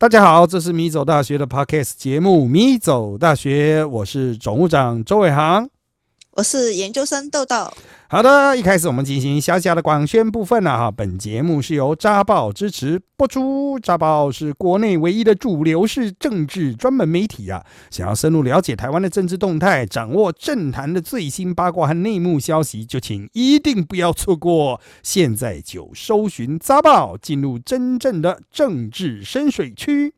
大家好，这是米走大学的 Podcast 节目《米走大学》，我是总务长周伟航，我是研究生豆豆。好的，一开始我们进行小小的广宣部分了哈。本节目是由扎报支持播出，扎报是国内唯一的主流式政治专门媒体啊。想要深入了解台湾的政治动态，掌握政坛的最新八卦和内幕消息，就请一定不要错过。现在就搜寻扎报，进入真正的政治深水区。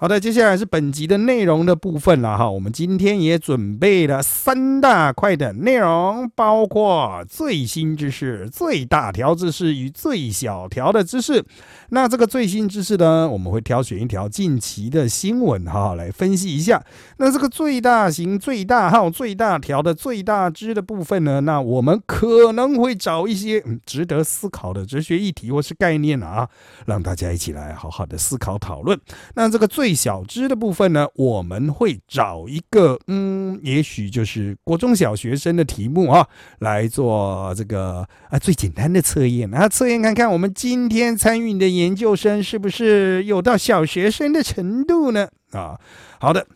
好的，接下来是本集的内容的部分了哈。我们今天也准备了三大块的内容，包括最新知识、最大条知识与最小条的知识。那这个最新知识呢，我们会挑选一条近期的新闻哈来分析一下。那这个最大型、最大号、最大条的最大知的部分呢，那我们可能会找一些值得思考的哲学议题或是概念啊，让大家一起来好好的思考讨论。那这个最小只的部分呢，我们会找一个，嗯，也许就是国中小学生的题目啊，来做这个啊最简单的测验啊，测验看看我们今天参与的研究生是不是有到小学生的程度呢？啊，好的。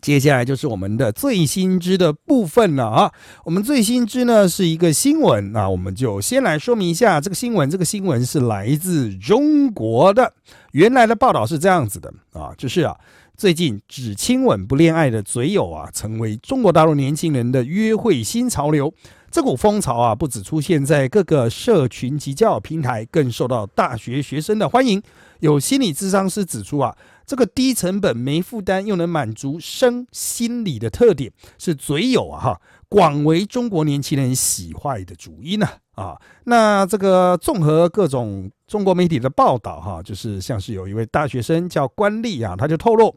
接下来就是我们的最新知的部分了啊！我们最新知呢是一个新闻啊，我们就先来说明一下这个新闻。这个新闻是来自中国的，原来的报道是这样子的啊，就是啊，最近只亲吻不恋爱的嘴友啊，成为中国大陆年轻人的约会新潮流。这股风潮啊，不止出现在各个社群及交友平台，更受到大学学生的欢迎。有心理智商师指出啊。这个低成本、没负担又能满足生心理的特点，是嘴友啊哈广为中国年轻人喜欢的主因呢啊。那这个综合各种中国媒体的报道哈，就是像是有一位大学生叫关丽啊，他就透露。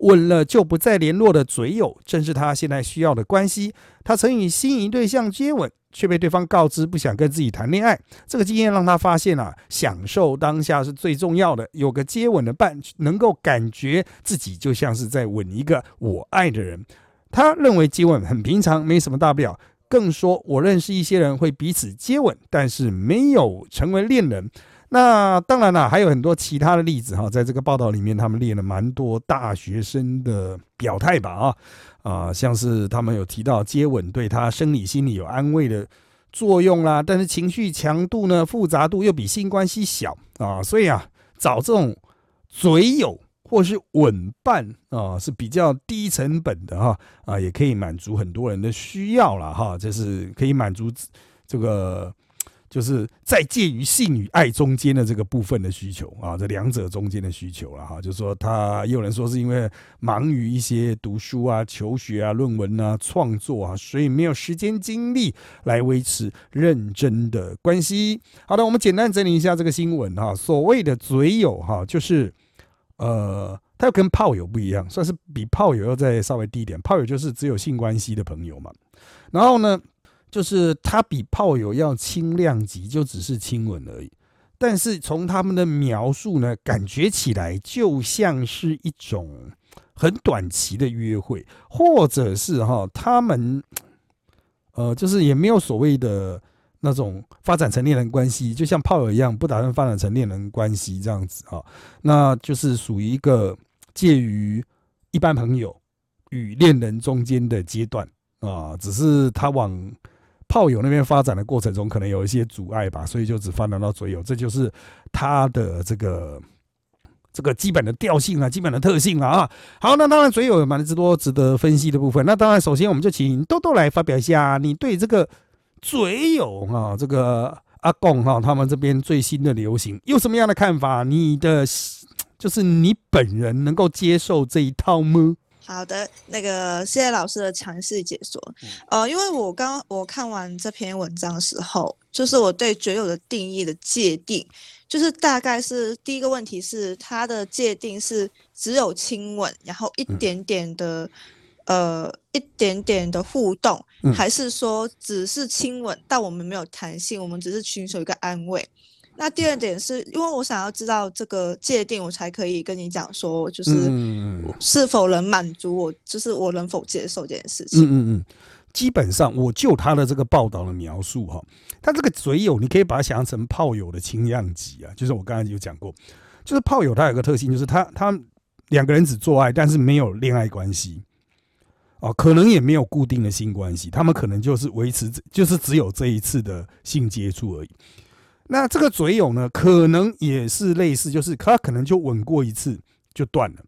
吻了就不再联络的嘴友，正是他现在需要的关系。他曾与心仪对象接吻，却被对方告知不想跟自己谈恋爱。这个经验让他发现啊，享受当下是最重要的。有个接吻的伴，能够感觉自己就像是在吻一个我爱的人。他认为接吻很平常，没什么大不了。更说，我认识一些人会彼此接吻，但是没有成为恋人。那当然了，还有很多其他的例子哈，在这个报道里面，他们列了蛮多大学生的表态吧啊啊，像是他们有提到接吻对他生理心理有安慰的作用啦，但是情绪强度呢复杂度又比性关系小啊，所以啊找这种嘴友或是吻伴啊是比较低成本的哈啊，也可以满足很多人的需要了哈，这是可以满足这个。就是在介于性与爱中间的这个部分的需求啊，这两者中间的需求了哈。就是说，他也有人说是因为忙于一些读书啊、求学啊、论文啊、创作啊，所以没有时间精力来维持认真的关系。好的，我们简单整理一下这个新闻哈。所谓的嘴友哈，就是呃，他又跟炮友不一样，算是比炮友要再稍微低一点。炮友就是只有性关系的朋友嘛。然后呢？就是他比炮友要轻量级，就只是亲吻而已。但是从他们的描述呢，感觉起来就像是一种很短期的约会，或者是哈，他们呃，就是也没有所谓的那种发展成恋人关系，就像炮友一样，不打算发展成恋人关系这样子啊。那就是属于一个介于一般朋友与恋人中间的阶段啊，只是他往。炮友那边发展的过程中，可能有一些阻碍吧，所以就只发展到嘴友，这就是它的这个这个基本的调性啊，基本的特性了啊。好，那当然嘴友有蛮多值得分析的部分。那当然，首先我们就请豆豆来发表一下，你对这个嘴友啊，这个阿贡哈，他们这边最新的流行有什么样的看法？你的就是你本人能够接受这一套吗？好的，那个谢谢老师的强势解说。呃，因为我刚我看完这篇文章的时候，就是我对嘴友的定义的界定，就是大概是第一个问题是它的界定是只有亲吻，然后一点点的呃一点点的互动，还是说只是亲吻，但我们没有弹性，我们只是寻求一个安慰。那第二点是因为我想要知道这个界定，我才可以跟你讲说，就是是否能满足我，就是我能否接受这件事情。嗯嗯嗯，基本上我就他的这个报道的描述哈，他这个嘴友你可以把它想象成炮友的轻量级啊，就是我刚才有讲过，就是炮友他有个特性，就是他他两个人只做爱，但是没有恋爱关系。哦，可能也没有固定的性关系，他们可能就是维持，就是只有这一次的性接触而已。那这个嘴友呢，可能也是类似，就是他可能就吻过一次就断了。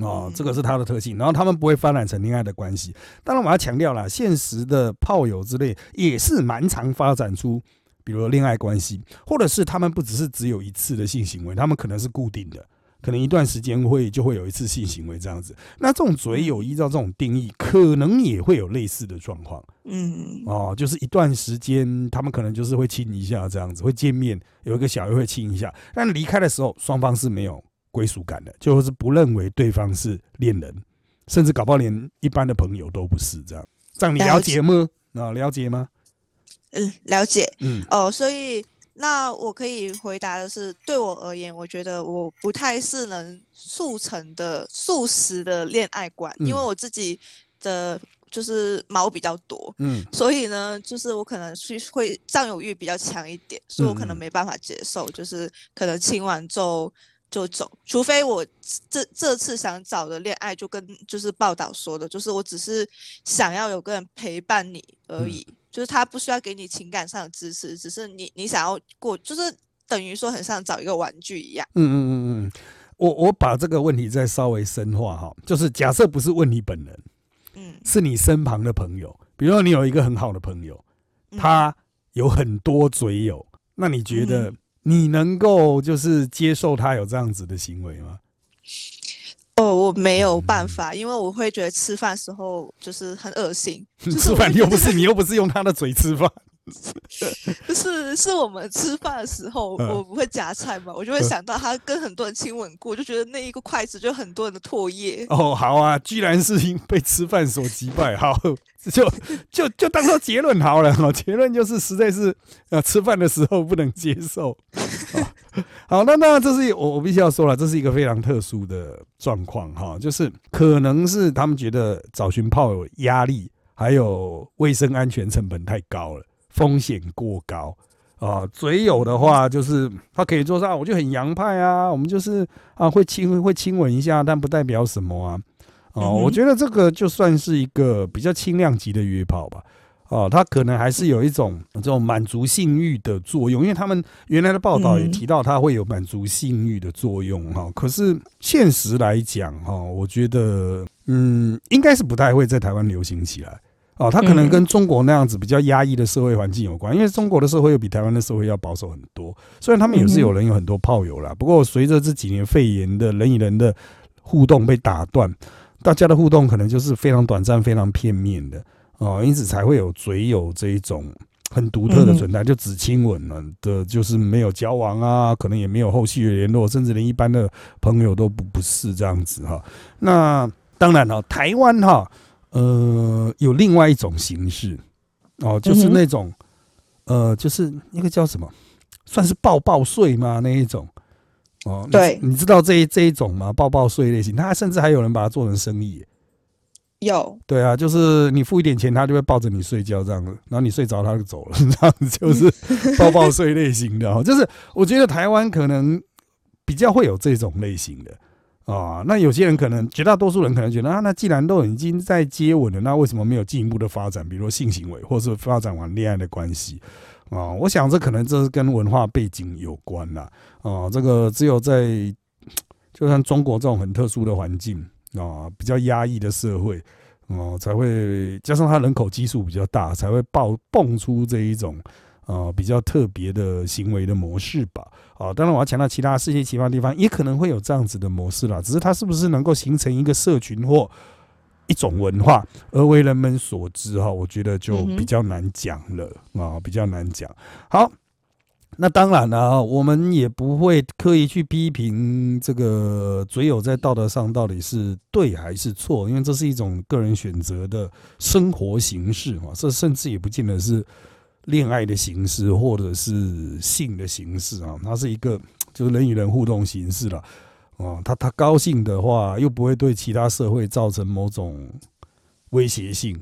哦，这个是他的特性。然后他们不会发展成恋爱的关系。当然，我要强调了，现实的炮友之类也是蛮常发展出，比如恋爱关系，或者是他们不只是只有一次的性行为，他们可能是固定的。可能一段时间会就会有一次性行为这样子，那这种嘴友依照这种定义，可能也会有类似的状况。嗯，哦，就是一段时间他们可能就是会亲一下这样子，会见面有一个小约会亲一下，但离开的时候双方是没有归属感的，就是不认为对方是恋人，甚至搞不好连一般的朋友都不是这样。这样你了解吗？啊，了解吗？嗯，了解。嗯，哦，所以。那我可以回答的是，对我而言，我觉得我不太是能速成的速食的恋爱观，因为我自己的就是毛比较多，嗯，所以呢，就是我可能去会占有欲比较强一点，所以我可能没办法接受，就是可能亲完之后就走，除非我这这次想找的恋爱就跟就是报道说的，就是我只是想要有个人陪伴你而已。就是他不需要给你情感上的支持，只是你你想要过，就是等于说很像找一个玩具一样。嗯嗯嗯嗯，我我把这个问题再稍微深化哈，就是假设不是问你本人，嗯，是你身旁的朋友，比如说你有一个很好的朋友，他有很多嘴友，那你觉得你能够就是接受他有这样子的行为吗？哦，我没有办法，因为我会觉得吃饭时候就是很恶心。吃饭又不是你又不是用他的嘴吃饭，是是我们吃饭的时候，我不会夹菜嘛，我就会想到他跟很多人亲吻过，就觉得那一个筷子就很多人的唾液。哦，好啊，居然是因被吃饭所击败，好。就就就当做结论好了哈，结论就是实在是呃吃饭的时候不能接受。好，那那这是我我必须要说了，这是一个非常特殊的状况哈，就是可能是他们觉得找寻炮友压力，还有卫生安全成本太高了，风险过高啊。嘴有的话，就是他可以做上，我就很洋派啊，我们就是啊会亲会亲吻一下，但不代表什么啊。哦，我觉得这个就算是一个比较轻量级的约炮吧。哦，他可能还是有一种这种满足性欲的作用，因为他们原来的报道也提到它会有满足性欲的作用哈。可是现实来讲哈，我觉得嗯，应该是不太会在台湾流行起来。哦，他可能跟中国那样子比较压抑的社会环境有关，因为中国的社会又比台湾的社会要保守很多。虽然他们也是有人有很多炮友啦，不过随着这几年肺炎的人与人的互动被打断。大家的互动可能就是非常短暂、非常片面的哦，因此才会有嘴友这一种很独特的存在，就只亲吻了的，就是没有交往啊，可能也没有后续的联络，甚至连一般的朋友都不不是这样子哈。那当然了，台湾哈，呃，有另外一种形式哦，就是那种呃，就是那个叫什么，算是抱抱睡吗？那一种。哦，对，你知道这一这一种吗？抱抱睡类型，他甚至还有人把它做成生意。有，对啊，就是你付一点钱，他就会抱着你睡觉这样子，然后你睡着他就走了，这样子就是 抱抱睡类型的哦。就是我觉得台湾可能比较会有这种类型的啊。那有些人可能绝大多数人可能觉得啊，那既然都已经在接吻了，那为什么没有进一步的发展，比如说性行为，或是发展完恋爱的关系？啊，我想这可能这是跟文化背景有关啦。啊，这个只有在就像中国这种很特殊的环境啊，比较压抑的社会哦，才会加上它人口基数比较大，才会爆蹦出这一种啊比较特别的行为的模式吧。啊，当然我要强调，其他世界其他地方也可能会有这样子的模式啦，只是它是不是能够形成一个社群或。一种文化而为人们所知哈，我觉得就比较难讲了啊，比较难讲。好，那当然了，我们也不会刻意去批评这个嘴友在道德上到底是对还是错，因为这是一种个人选择的生活形式嘛，这甚至也不见得是恋爱的形式或者是性的形式啊，它是一个 就是人与人互动形式了。哦，他他高兴的话，又不会对其他社会造成某种威胁性，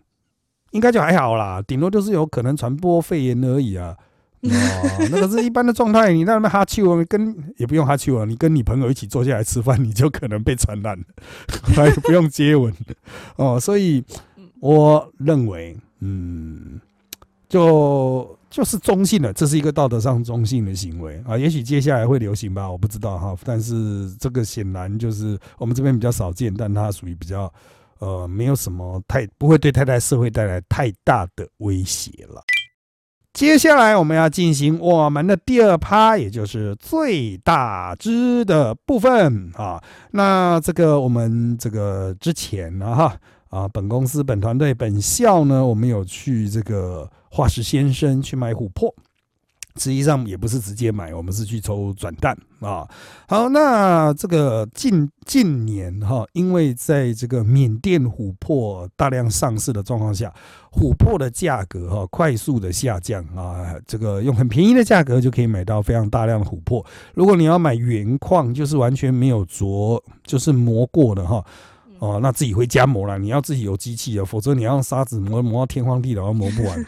应该就还好啦。顶多就是有可能传播肺炎而已啊。哦，那个是一般的状态，你在那边哈秋，跟也不用哈气啊，你跟你朋友一起坐下来吃饭，你就可能被传染了，还不用接吻哦。所以我认为，嗯，就就是中性的，这是一个道德上中性的行为啊。也许接下来会流行吧，我不知道哈。但是这个显然就是我们这边比较少见，但它属于比较呃，没有什么太不会对太太社会带来太大的威胁了。接下来我们要进行我们的第二趴，也就是最大支的部分啊。那这个我们这个之前呢，哈啊，本公司、本团队、本校呢，我们有去这个化石先生去买琥珀。实际上也不是直接买，我们是去抽转蛋啊。好，那这个近近年哈，因为在这个缅甸琥珀大量上市的状况下，琥珀的价格哈快速的下降啊。这个用很便宜的价格就可以买到非常大量的琥珀。如果你要买原矿，就是完全没有琢，就是磨过的哈，哦，那自己回家磨了。你要自己有机器啊，否则你要用砂纸磨磨到天荒地老，磨不完。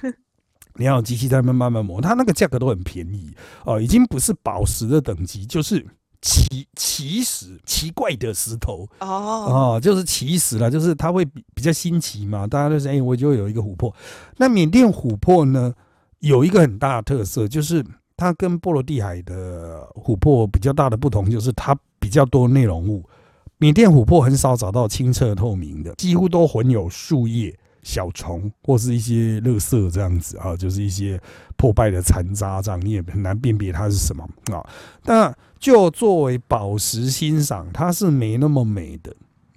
你要有机器在慢慢磨，它那个价格都很便宜哦，已经不是宝石的等级，就是奇奇石、奇怪的石头哦哦，就是奇石了，就是它会比比较新奇嘛，大家都是哎，我就有一个琥珀。那缅甸琥珀呢，有一个很大的特色，就是它跟波罗的海的琥珀比较大的不同，就是它比较多内容物。缅甸琥珀很少找到清澈透明的，几乎都混有树叶。小虫或是一些垃圾这样子啊，就是一些破败的残渣，这样你也很难辨别它是什么啊。那就作为宝石欣赏，它是没那么美的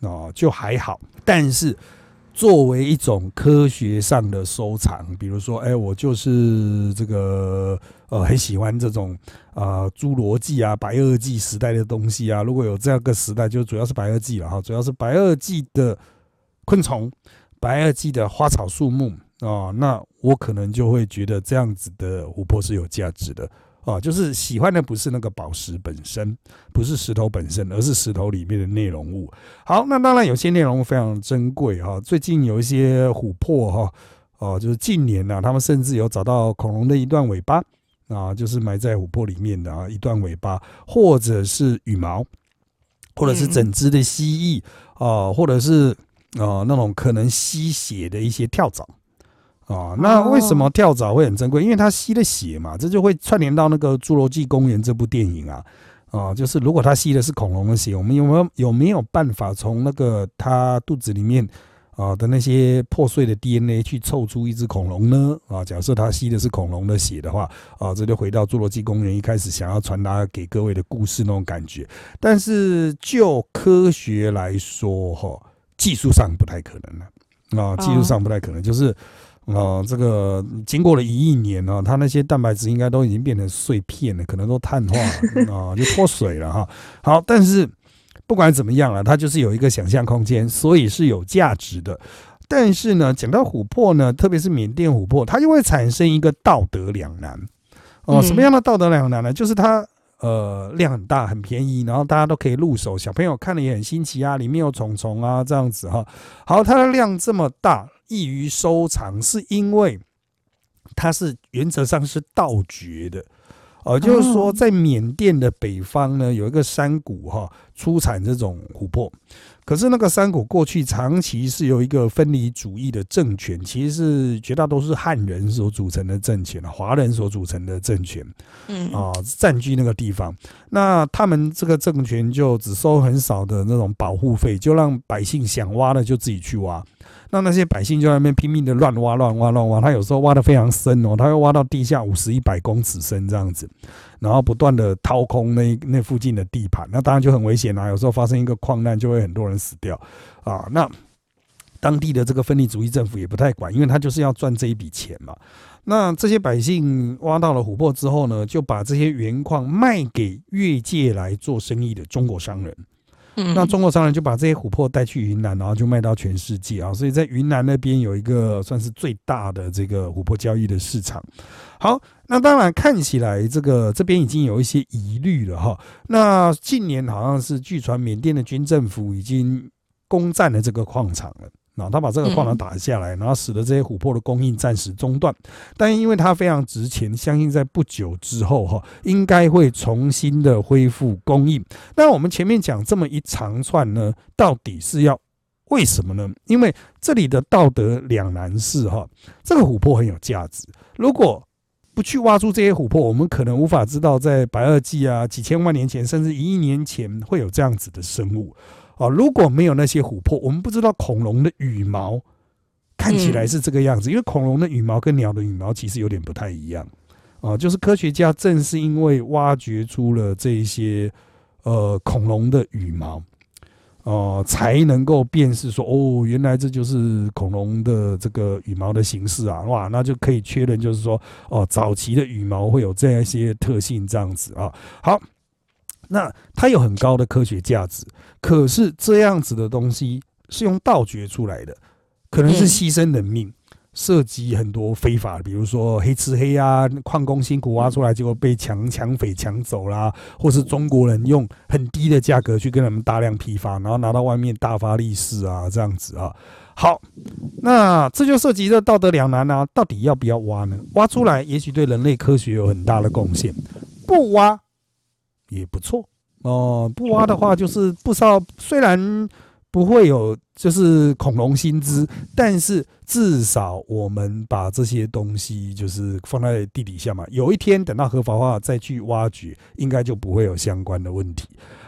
啊，就还好。但是作为一种科学上的收藏，比如说，哎，我就是这个呃，很喜欢这种啊，侏罗纪啊、白垩纪时代的东西啊。如果有这样个时代，就主要是白垩纪了哈，主要是白垩纪的昆虫。白垩纪的花草树木啊，那我可能就会觉得这样子的琥珀是有价值的啊。就是喜欢的不是那个宝石本身，不是石头本身，而是石头里面的内容物。好，那当然有些内容物非常珍贵哈。最近有一些琥珀哈，哦，就是近年呢，他们甚至有找到恐龙的一段尾巴啊，就是埋在琥珀里面的啊，一段尾巴，或者是羽毛，或者是整只的蜥蜴啊，或者是。啊，那种可能吸血的一些跳蚤啊，那为什么跳蚤会很珍贵？因为它吸了血嘛，这就会串联到那个《侏罗纪公园》这部电影啊啊，就是如果它吸的是恐龙的血，我们有没有有没有办法从那个它肚子里面啊的那些破碎的 DNA 去凑出一只恐龙呢？啊，假设它吸的是恐龙的血的话啊，这就回到《侏罗纪公园》一开始想要传达给各位的故事那种感觉。但是就科学来说，哈。技术上不太可能了啊，技术上不太可能，就是啊，这个经过了一亿年啊，它那些蛋白质应该都已经变成碎片了，可能都碳化了啊，就脱水了哈。好，但是不管怎么样啊，它就是有一个想象空间，所以是有价值的。但是呢，讲到琥珀呢，特别是缅甸琥珀，它就会产生一个道德两难哦。什么样的道德两难呢？就是它。呃，量很大，很便宜，然后大家都可以入手，小朋友看了也很新奇啊，里面有虫虫啊，这样子哈。好，它的量这么大，易于收藏，是因为它是原则上是盗掘的，呃，就是说在缅甸的北方呢，有一个山谷哈，出产这种琥珀。可是那个山谷过去长期是由一个分离主义的政权，其实是绝大多数汉人所组成的政权华人所组成的政权，嗯啊，占据那个地方。那他们这个政权就只收很少的那种保护费，就让百姓想挖的就自己去挖。那那些百姓就在那边拼命的乱挖、乱挖、乱挖。他有时候挖的非常深哦，他会挖到地下五十一百公尺深这样子。然后不断的掏空那那附近的地盘，那当然就很危险啊！有时候发生一个矿难，就会很多人死掉啊。那当地的这个分离主义政府也不太管，因为他就是要赚这一笔钱嘛。那这些百姓挖到了琥珀之后呢，就把这些原矿卖给越界来做生意的中国商人。那中国商人就把这些琥珀带去云南，然后就卖到全世界啊！所以在云南那边有一个算是最大的这个琥珀交易的市场。好，那当然看起来这个这边已经有一些疑虑了哈。那近年好像是据传缅甸的军政府已经攻占了这个矿场了啊，他把这个矿场打下来，然后使得这些琥珀的供应暂时中断。但因为它非常值钱，相信在不久之后哈，应该会重新的恢复供应。那我们前面讲这么一长串呢，到底是要为什么呢？因为这里的道德两难是哈，这个琥珀很有价值，如果不去挖出这些琥珀，我们可能无法知道在白垩纪啊几千万年前，甚至一亿年前会有这样子的生物。啊，如果没有那些琥珀，我们不知道恐龙的羽毛看起来是这个样子，因为恐龙的羽毛跟鸟的羽毛其实有点不太一样。啊，就是科学家正是因为挖掘出了这些呃恐龙的羽毛，哦，才能够辨识说，哦，原来这就是恐龙的这个羽毛的形式啊，哇，那就可以确认，就是说，哦，早期的羽毛会有这样一些特性，这样子啊，好。那它有很高的科学价值，可是这样子的东西是用盗掘出来的，可能是牺牲人命，涉及很多非法，比如说黑吃黑啊，矿工辛苦挖出来，结果被强抢匪抢走啦，或是中国人用很低的价格去跟他们大量批发，然后拿到外面大发利市啊，这样子啊。好，那这就涉及这道德两难啊，到底要不要挖呢？挖出来也许对人类科学有很大的贡献，不挖。也不错哦，不挖的话就是不烧，虽然不会有就是恐龙薪资，但是至少我们把这些东西就是放在地底下嘛，有一天等到合法化再去挖掘，应该就不会有相关的问题。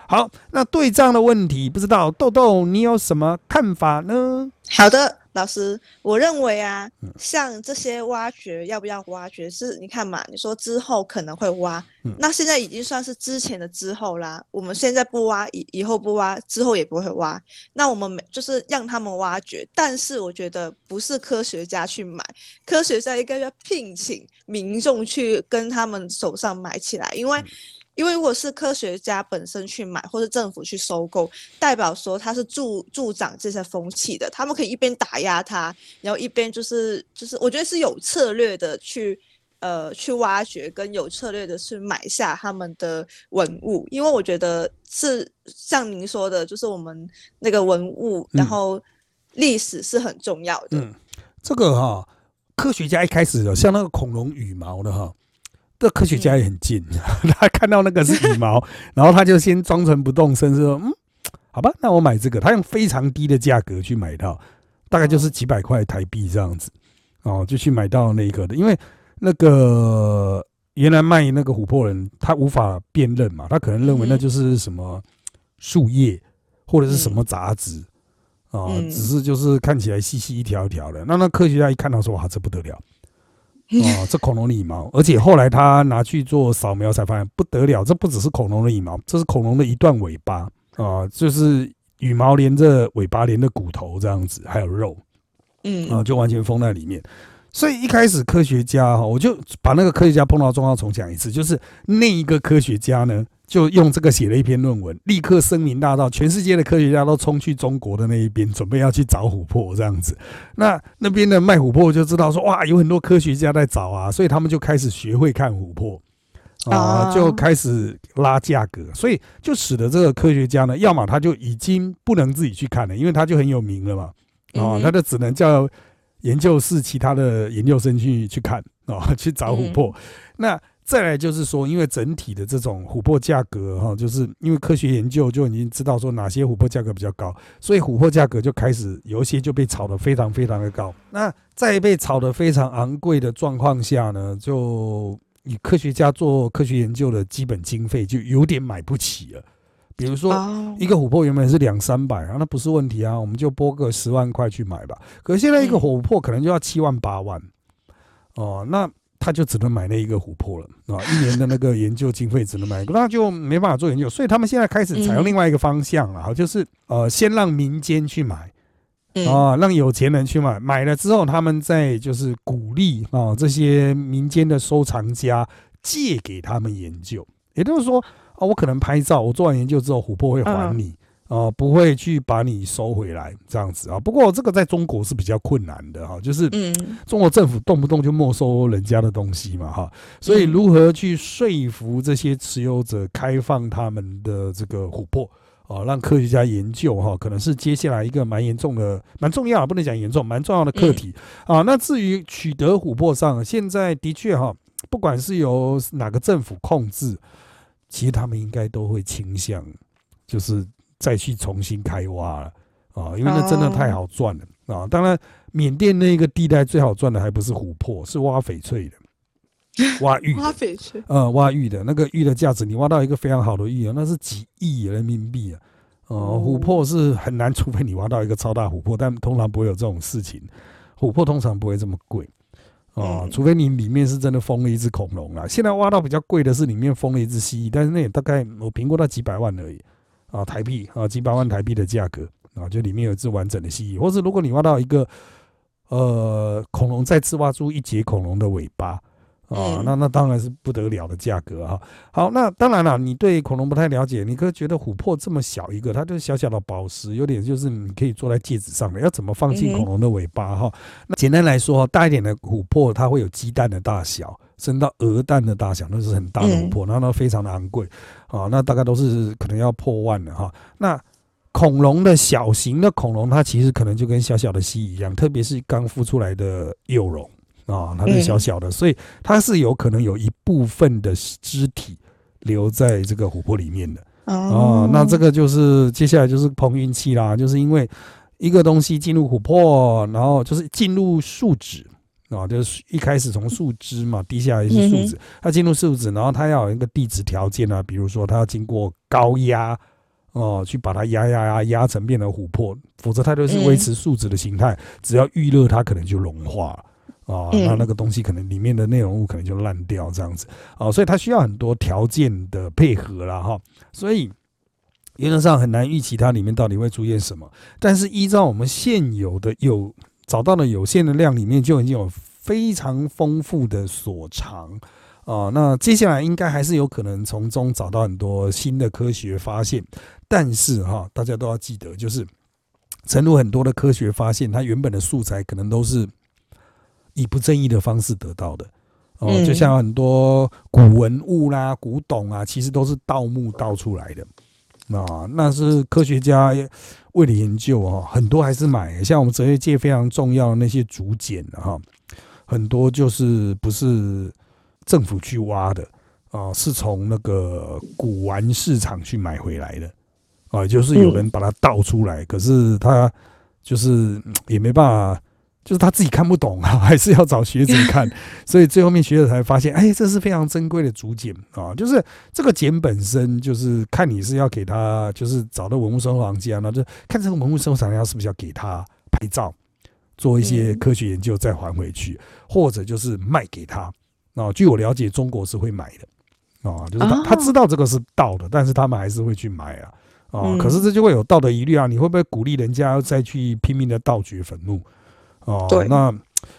好，那对账的问题，不知道豆豆你有什么看法呢？好的。老师，我认为啊，像这些挖掘要不要挖掘，是你看嘛？你说之后可能会挖，那现在已经算是之前的之后啦。我们现在不挖，以以后不挖，之后也不会挖。那我们没就是让他们挖掘，但是我觉得不是科学家去买，科学家应该要聘请民众去跟他们手上买起来，因为。因为如果是科学家本身去买，或是政府去收购，代表说他是助助长这些风气的，他们可以一边打压他，然后一边就是就是，我觉得是有策略的去呃去挖掘，跟有策略的去买下他们的文物，因为我觉得是像您说的，就是我们那个文物，然后历史是很重要的。嗯，这个哈，科学家一开始有像那个恐龙羽毛的哈。这科学家也很近，他看到那个是羽毛，然后他就先装成不动声，说：“嗯，好吧，那我买这个。”他用非常低的价格去买到，大概就是几百块台币这样子，哦，就去买到那个的。因为那个原来卖那个琥珀人，他无法辨认嘛，他可能认为那就是什么树叶或者是什么杂质啊，只是就是看起来细细一条一条的。那那科学家一看到说：“哇，这不得了！” 哦，这恐龙的羽毛，而且后来他拿去做扫描，才发现不得了，这不只是恐龙的羽毛，这是恐龙的一段尾巴啊，就是羽毛连着尾巴连着骨头这样子，还有肉，嗯，啊，就完全封在里面。所以一开始科学家哈，我就把那个科学家碰到状况重讲一次，就是那一个科学家呢。就用这个写了一篇论文，立刻声名大噪，全世界的科学家都冲去中国的那一边，准备要去找琥珀这样子。那那边的卖琥珀就知道说，哇，有很多科学家在找啊，所以他们就开始学会看琥珀啊，就开始拉价格，所以就使得这个科学家呢，要么他就已经不能自己去看了，因为他就很有名了嘛，啊，他就只能叫研究室其他的研究生去去看啊，去找琥珀。那再来就是说，因为整体的这种琥珀价格哈，就是因为科学研究就已经知道说哪些琥珀价格比较高，所以琥珀价格就开始有一些就被炒得非常非常的高。那在被炒得非常昂贵的状况下呢，就以科学家做科学研究的基本经费就有点买不起了。比如说一个琥珀原本是两三百啊，那不是问题啊，我们就拨个十万块去买吧。可是现在一个琥珀可能就要七万八万哦，那。他就只能买那一个琥珀了啊！一年的那个研究经费只能买一个，那就没办法做研究。所以他们现在开始采用另外一个方向了，就是呃，先让民间去买啊，让有钱人去买，买了之后，他们再就是鼓励啊这些民间的收藏家借给他们研究。也就是说啊，我可能拍照，我做完研究之后，琥珀会还你。哦，不会去把你收回来这样子啊。不过这个在中国是比较困难的哈，就是中国政府动不动就没收人家的东西嘛哈。所以如何去说服这些持有者开放他们的这个琥珀啊，让科学家研究哈，可能是接下来一个蛮严重的、蛮重要，不能讲严重，蛮重要的课题啊。那至于取得琥珀上，现在的确哈，不管是由哪个政府控制，其实他们应该都会倾向，就是再去重新开挖了啊，因为那真的太好赚了啊。当然，缅甸那个地带最好赚的还不是琥珀，是挖翡翠的。挖玉，挖翡翠，呃，挖玉的那个玉的价值，你挖到一个非常好的玉啊，那是几亿人民币啊。哦，琥珀是很难，除非你挖到一个超大琥珀，但通常不会有这种事情。琥珀通常不会这么贵啊，除非你里面是真的封了一只恐龙啊。现在挖到比较贵的是里面封了一只蜥蜴，但是那也大概我评估到几百万而已啊，台币啊，几百万台币的价格啊，就里面有一只完整的蜥蜴，或是如果你挖到一个呃恐龙，再次挖出一节恐龙的尾巴。啊，那那当然是不得了的价格哈。好，那当然了，你对恐龙不太了解，你可觉得琥珀这么小一个，它就是小小的宝石，有点就是你可以坐在戒指上的，要怎么放进恐龙的尾巴哈？那简单来说，大一点的琥珀它会有鸡蛋的大小，升到鹅蛋的大小，那是很大的琥珀，然后呢非常的昂贵啊，那大概都是可能要破万的哈。那恐龙的小型的恐龙，它其实可能就跟小小的蜥蜴一样，特别是刚孵出来的幼龙。啊，它是小小的，所以它是有可能有一部分的肢体留在这个琥珀里面的。哦，那这个就是接下来就是碰运气啦，就是因为一个东西进入琥珀，然后就是进入树脂啊，就是一开始从树枝嘛滴下来是树脂，它进入树脂，然后它要有一个地质条件啊，比如说它要经过高压哦，去把它压压压压成变成琥珀，否则它就是维持树脂的形态，只要遇热它可能就融化了。啊，那那个东西可能里面的内容物可能就烂掉这样子，哦，所以它需要很多条件的配合了哈，所以原则上很难预期它里面到底会出现什么。但是依照我们现有的有找到的有限的量里面，就已经有非常丰富的所长啊。那接下来应该还是有可能从中找到很多新的科学发现。但是哈，大家都要记得，就是诚如很多的科学发现，它原本的素材可能都是。以不正义的方式得到的，哦，就像很多古文物啦、古董啊，其实都是盗墓盗出来的，啊，那是科学家为了研究哦，很多还是买，像我们哲学界非常重要的那些竹简哈，很多就是不是政府去挖的啊，是从那个古玩市场去买回来的，啊，就是有人把它盗出来，可是他就是也没办法。就是他自己看不懂啊，还是要找学者看，所以最后面学者才发现，哎，这是非常珍贵的竹简啊。就是这个简本身，就是看你是要给他，就是找到文物收藏家，那就看这个文物收藏家是不是要给他拍照，做一些科学研究再还回去，或者就是卖给他。啊，据我了解，中国是会买的啊，就是他他知道这个是盗的，但是他们还是会去买啊啊。可是这就会有道德疑虑啊，你会不会鼓励人家要再去拼命的盗掘坟墓？哦，那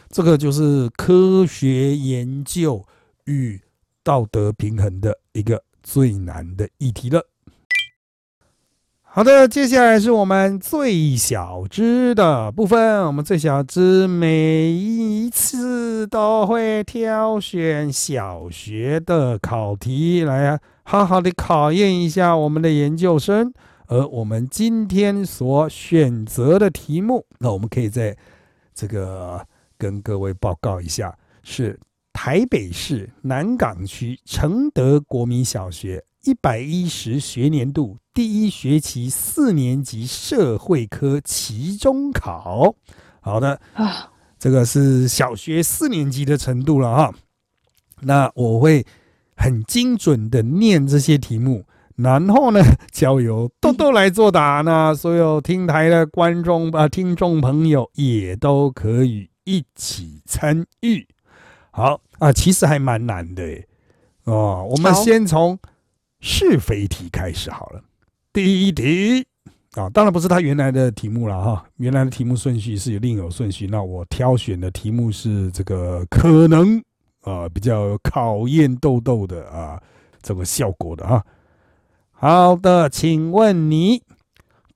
这个就是科学研究与道德平衡的一个最难的议题了。好的，接下来是我们最小只的部分。我们最小只每一次都会挑选小学的考题来好好的考验一下我们的研究生。而我们今天所选择的题目，那我们可以在。这个跟各位报告一下，是台北市南港区承德国民小学一百一十学年度第一学期四年级社会科期中考。好的啊，这个是小学四年级的程度了哈。那我会很精准的念这些题目。然后呢，交由豆豆来作答。那所有听台的观众啊，听众朋友也都可以一起参与。好啊，其实还蛮难的哦。我们先从是非题开始好了。第一题啊，当然不是他原来的题目了哈，原来的题目顺序是有另有顺序。那我挑选的题目是这个可能啊，比较考验豆豆的啊，这个效果的哈。好的，请问你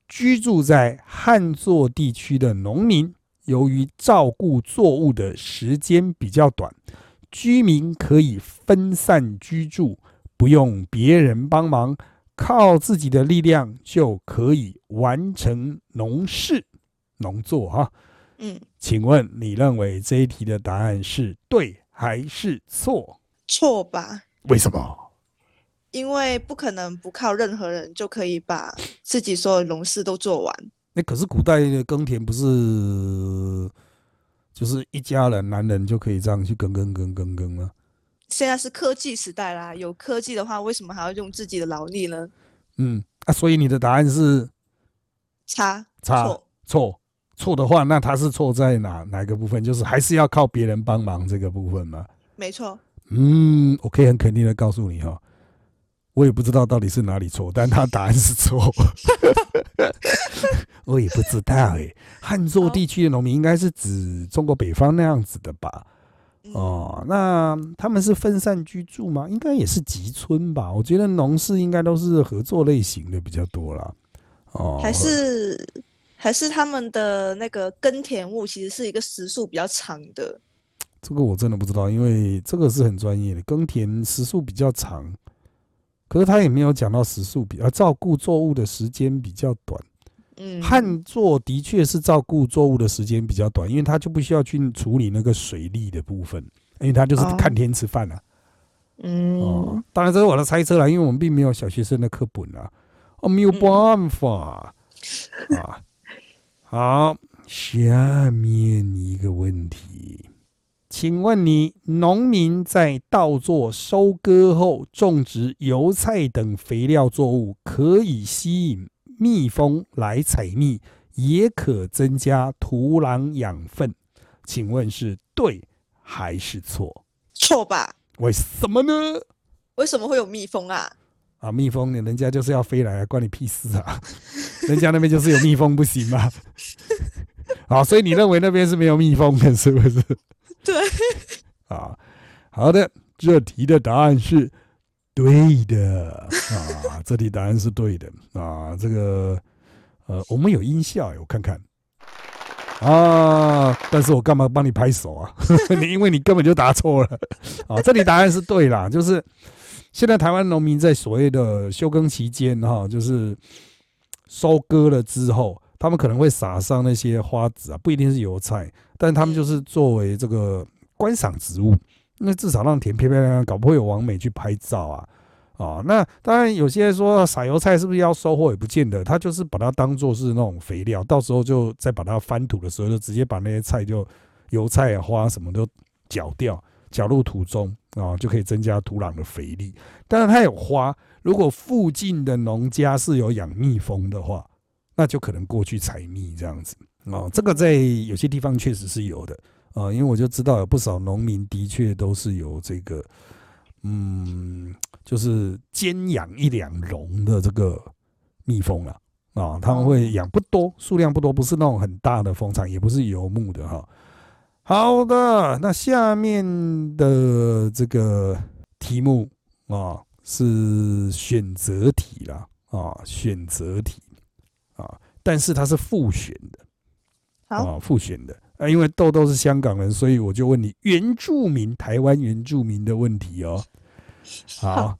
居住在旱作地区的农民，由于照顾作物的时间比较短，居民可以分散居住，不用别人帮忙，靠自己的力量就可以完成农事、农作哈。嗯，请问你认为这一题的答案是对还是错？错吧？为什么？因为不可能不靠任何人就可以把自己所有农事都做完。那可是古代的耕田不是就是一家人男人就可以这样去耕耕耕耕耕吗？现在是科技时代啦，有科技的话，为什么还要用自己的劳力呢？嗯，啊，所以你的答案是差差错，错错的话，那他是错在哪哪个部分？就是还是要靠别人帮忙这个部分吗？没错。嗯，我可以很肯定的告诉你哈、我也不知道到底是哪里错，但他答案是错。我也不知道哎、汉作地区的农民应该是指中国北方那样子的吧？嗯、哦，那他们是分散居住吗？应该也是集村吧？我觉得农事应该都是合作类型的比较多啦。哦，还是还是他们的那个耕田务其实是一个时速比较长的。这个我真的不知道，因为这个是很专业的，耕田时速比较长，可是他也没有讲到时速比，啊，照顾作物的时间比较短。嗯，旱作的确是照顾作物的时间比较短，因为他就不需要去处理那个水利的部分，因为他就是哦看天吃饭啊。嗯，哦，当然这是我的猜测啦，因为我们并没有小学生的课本啊，哦，没有办法、啊。好，下面一个问题，请问你，农民在稻作收割后种植油菜等肥料作物，可以吸引蜜蜂来采蜜，也可增加土壤养分，请问是对还是错？错吧？为什么呢？为什么会有蜜蜂啊？啊，蜜蜂，人家就是要飞来啊，关你屁事啊！人家那边就是有蜜蜂，不行吗？好，所以你认为那边是没有蜜蜂的，是不是？对，啊，好的，这题的答案是对的啊，这题答案是对的啊。这个呃，我们有音效，我看看啊，但是我干嘛帮你拍手啊？你因为你根本就答错了啊。这里答案是对啦，就是现在台湾农民在所谓的休耕期间哈，就是收割了之后，他们可能会撒上那些花籽啊，不一定是油菜，但他们就是作为这个观赏植物，那至少让田漂漂亮亮，搞不会有网美去拍照啊。哦，那当然有些说撒油菜是不是要收获也不见得，他就是把它当做是那种肥料，到时候就再把它翻土的时候，就直接把那些菜就油菜啊花什么都搅掉，搅入土中啊，就可以增加土壤的肥力。当然它有花，如果附近的农家是有养蜜蜂的话，那就可能过去采蜜这样子哦。这个在有些地方确实是有的啊，因为我就知道有不少农民的确都是有这个，嗯，就是兼养一两笼的这个蜜蜂了啊，他们会养不多，数量不多，不是那种很大的蜂场，也不是游牧的哈。好的，那下面的这个题目啊是选择题啦啊，选择题，但是它是复选的好，啊，复选的啊，因为豆豆是香港人，所以我就问你原住民台湾原住民的问题哦。好，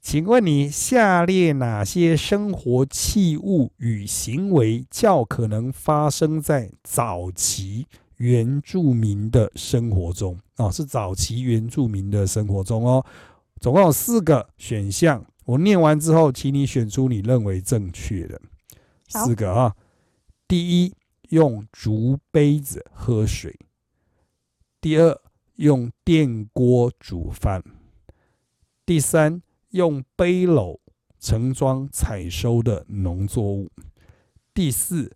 请问你下列哪些生活器物与行为较可能发生在早期原住民的生活中？啊，是早期原住民的生活中哦。总共有四个选项，我念完之后，请你选出你认为正确的好四个啊。第一，用竹杯子喝水；第二，用电锅煮饭；第三，用背篓盛装采收的农作物；第四，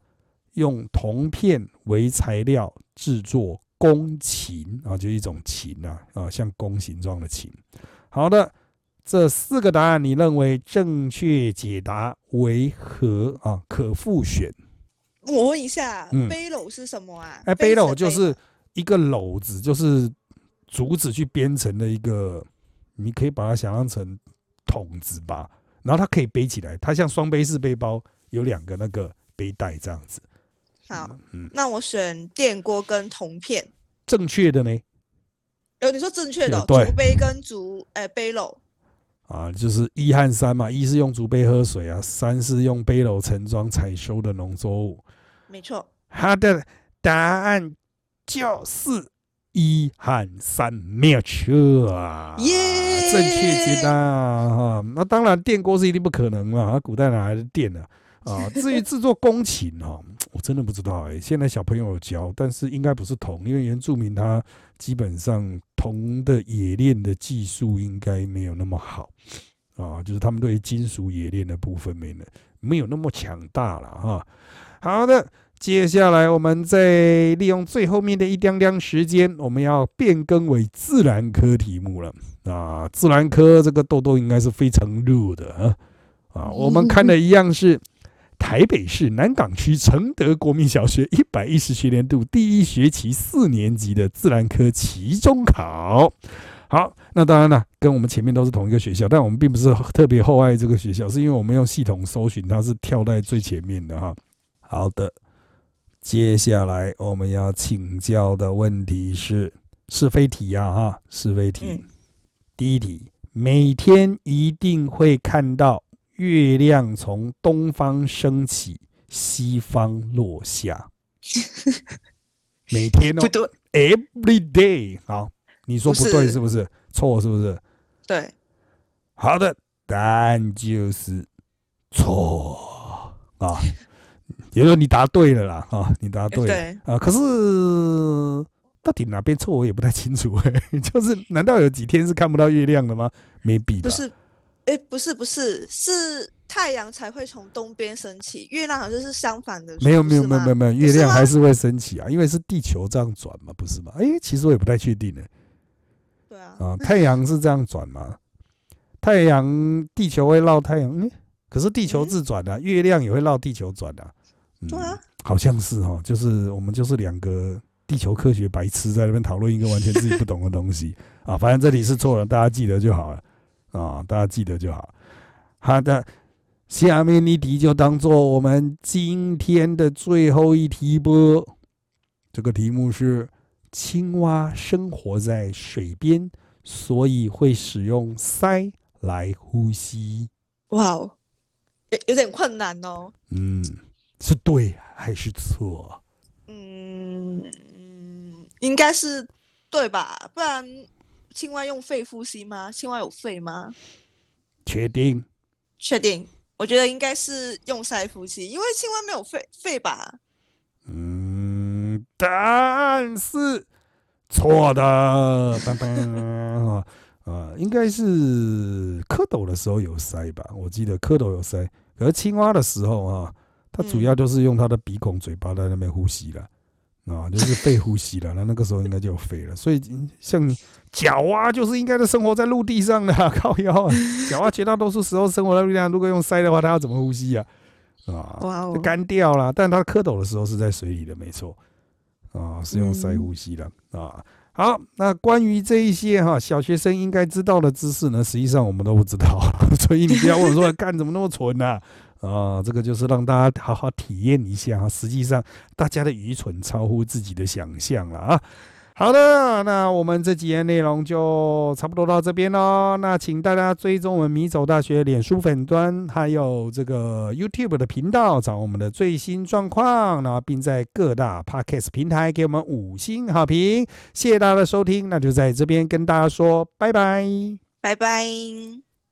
用铜片为材料制作弓琴啊，就一种琴啊，啊，像弓形状的琴。好的，这四个答案，你认为正确解答为何啊？可复选。我问一下，嗯背篓是什么啊？哎，背篓就是一个篓子，就是竹子去编成的一个，你可以把它想象成筒子吧。然后它可以背起来，它像双背式背包，有两个那个背带这样子。好，嗯，那我选电锅跟铜片。正确的呢？呃，你说正确的哦竹杯跟竹呃背篓，啊，就是一和三嘛，一是用竹杯喝水啊，三是用背篓盛装采收的农作物。没错，它的答案就是一和三，没有错啊！耶正确解答啊！哈，那当然电锅是一定不可能嘛，古代哪来的电呢？啊，至于制作弓琴哦，我真的不知道哎、现在小朋友有教，但是应该不是铜，因为原住民他基本上铜的冶炼的技术应该没有那么好啊，就是他们对于金属冶炼的部分没能没有那么强大了哈。好的，接下来我们再利用最后面的一点点时间，我们要变更为自然科题目了啊。自然科这个豆豆应该是非常热的啊啊，我们看的一样是。台北市南港区承德国民小学一百一十学年度第一学期四年级的自然科期中考。好，那当然了，跟我们前面都是同一个学校，但我们并不是特别厚爱这个学校，是因为我们用系统搜寻，它是跳在最前面的哈。好的，接下来我们要请教的问题是是非题呀哈，是非题。嗯第一题，每天一定会看到月亮从东方升起，西方落下。每天哦不对，，every day。好，你说不对是不是？错是不是？对，好的，答案就是错啊。也就是你答对了啦，啊，你答对啊。可是到底哪边错我也不太清楚、就是难道有几天是看不到月亮的吗？maybe。不是，哎，不是不是，是太阳才会从东边升起，月亮好像是相反的，没有没有没有没有没有，月亮还是会升起啊，因为是地球这样转嘛，不是吗？哎、其实我也不太确定呢、对啊，啊，太阳是这样转吗？太阳地球会绕太阳，嗯，可是地球嗯自转啊，月亮也会绕地球转啊。嗯对啊，好像是哈，就是我们就是两个地球科学白痴在那边讨论一个完全自己不懂的东西 啊。反正这里是错了，大家记得就好了啊，大家记得就好。好的，下面一题就当做我们今天的最后一题吧？这个题目是：青蛙生活在水边，所以会使用鳃来呼吸。哇哦，有有点困难哦。嗯，是对还是错？嗯，嗯应该是对吧？不然青蛙用肺呼吸吗？青蛙有肺吗？确定？确定？我觉得应该是用鳃呼吸，因为青蛙没有肺肺吧？嗯，答案是错的。当当啊啊，应该是蝌蚪的时候有鳃吧？我记得蝌蚪有鳃，可是青蛙的时候啊，它主嗯要就是用它的鼻孔、嘴巴在那边呼吸了。啊，就是肺呼吸了，那那个时候应该就有肺了，所以嗯像你角蛙就是应该是生活在陆地上的、啊，靠腰啊，角蛙绝大多数时候生活在陆地上，如果用鳃的话，它要怎么呼吸啊？啊，哇哦就，干掉了。但它蝌蚪的时候是在水里的，没错，啊，是用鳃嗯呼吸的、啊。好，那关于这一些哈小学生应该知道的知识呢，实际上我们都不知道，所以你不要问我说干怎么那么蠢呐、啊？这个就是让大家好好体验一下哈，实际上大家的愚蠢超乎自己的想象了啊。好的，那我们这几页内容就差不多到这边喽。那请大家追踪我们米走大学脸书粉端，还有这个 YouTube 的频道，找我们的最新状况，然后并在各大 Podcast 平台给我们五星好评。谢谢大家的收听，那就在这边跟大家说拜拜。拜拜。